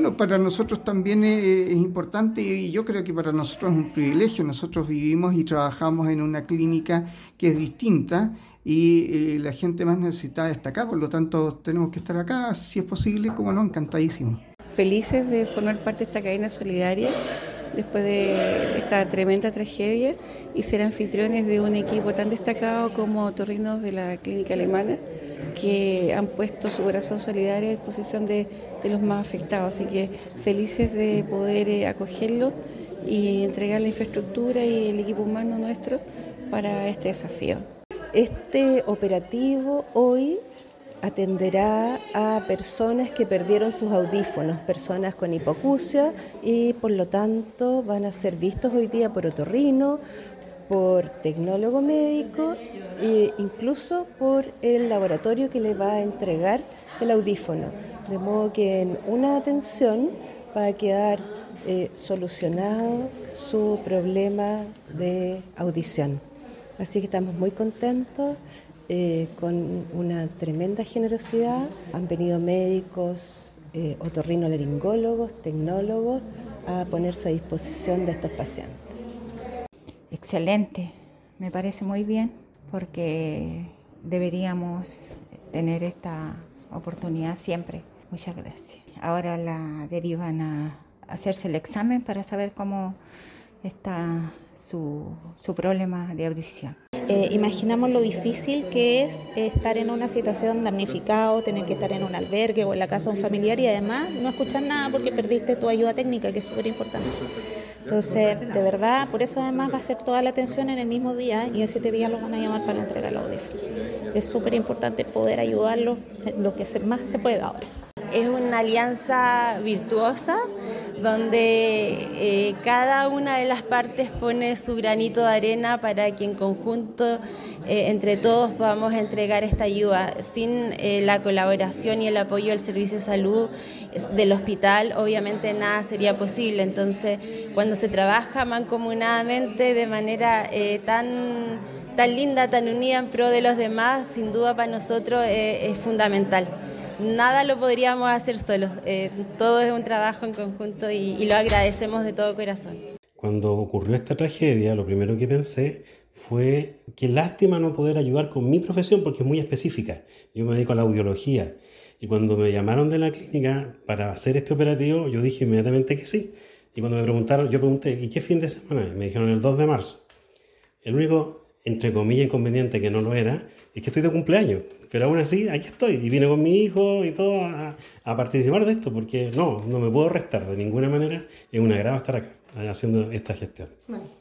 Bueno, para nosotros también es, importante y yo creo que para nosotros es un privilegio. Nosotros vivimos y trabajamos en una clínica que es distinta y eh, la gente más necesitada está acá, por lo tanto tenemos que estar acá, si es posible, como no, encantadísimo. Felices de formar parte de esta cadena solidaria después de esta tremenda tragedia y ser anfitriones de un equipo tan destacado como Torrinos de la Clínica Alemana, que han puesto su corazón solidario a disposición de, los más afectados. Así que felices de poder eh, acogerlo y entregar la infraestructura y el equipo humano nuestro para este desafío. Este operativo hoy atenderá a personas que perdieron sus audífonos, personas con hipocusia y por lo tanto van a ser vistos hoy día por otorrino, por tecnólogo médico e incluso por el laboratorio que le va a entregar el audífono. De modo que en una atención va a quedar eh, solucionado su problema de audición. Así que estamos muy contentos eh, con una tremenda generosidad. Han venido médicos, eh, otorrinolaringólogos, tecnólogos a ponerse a disposición de estos pacientes. Excelente, me parece muy bien porque deberíamos tener esta oportunidad siempre. Muchas gracias. Ahora la derivan a hacerse el examen para saber cómo está su, su problema de audición. Eh, imaginamos lo difícil que es estar en una situación damnificado, tener que estar en un albergue o en la casa de un familiar y además no escuchar nada porque perdiste tu ayuda técnica, que es súper importante. Entonces, de verdad, por eso además va a ser toda la atención en el mismo día y en siete días lo van a llamar para la entrega los audífonos. Es súper importante poder ayudarlos lo que más se puede ahora. Es una alianza virtuosa donde eh, cada una de las partes pone su granito de arena para que en conjunto, eh, entre todos, podamos entregar esta ayuda. Sin eh, la colaboración y el apoyo del Servicio de Salud del hospital, obviamente nada sería posible. Entonces, cuando se trabaja mancomunadamente de manera tan, tan linda, tan unida en pro de los demás, sin duda para nosotros es fundamental nada lo podríamos hacer solos. Eh, todo es un trabajo en conjunto y, lo agradecemos de todo corazón. Cuando ocurrió esta tragedia, lo primero que pensé fue que lástima no poder ayudar con mi profesión porque es muy específica. Yo me dedico a la audiología. Y cuando me llamaron de la clínica para hacer este operativo, yo dije inmediatamente que sí. Y cuando me preguntaron, yo pregunté, ¿y qué fin de semana? me dijeron el 2 de marzo. El único, entre comillas, inconveniente que no lo era, es que estoy de cumpleaños. Pero aún así, aquí estoy. Y vine con mi hijo y todo a, participar de esto, porque no, no me puedo restar de ninguna manera. Es un agrado estar acá haciendo esta gestión.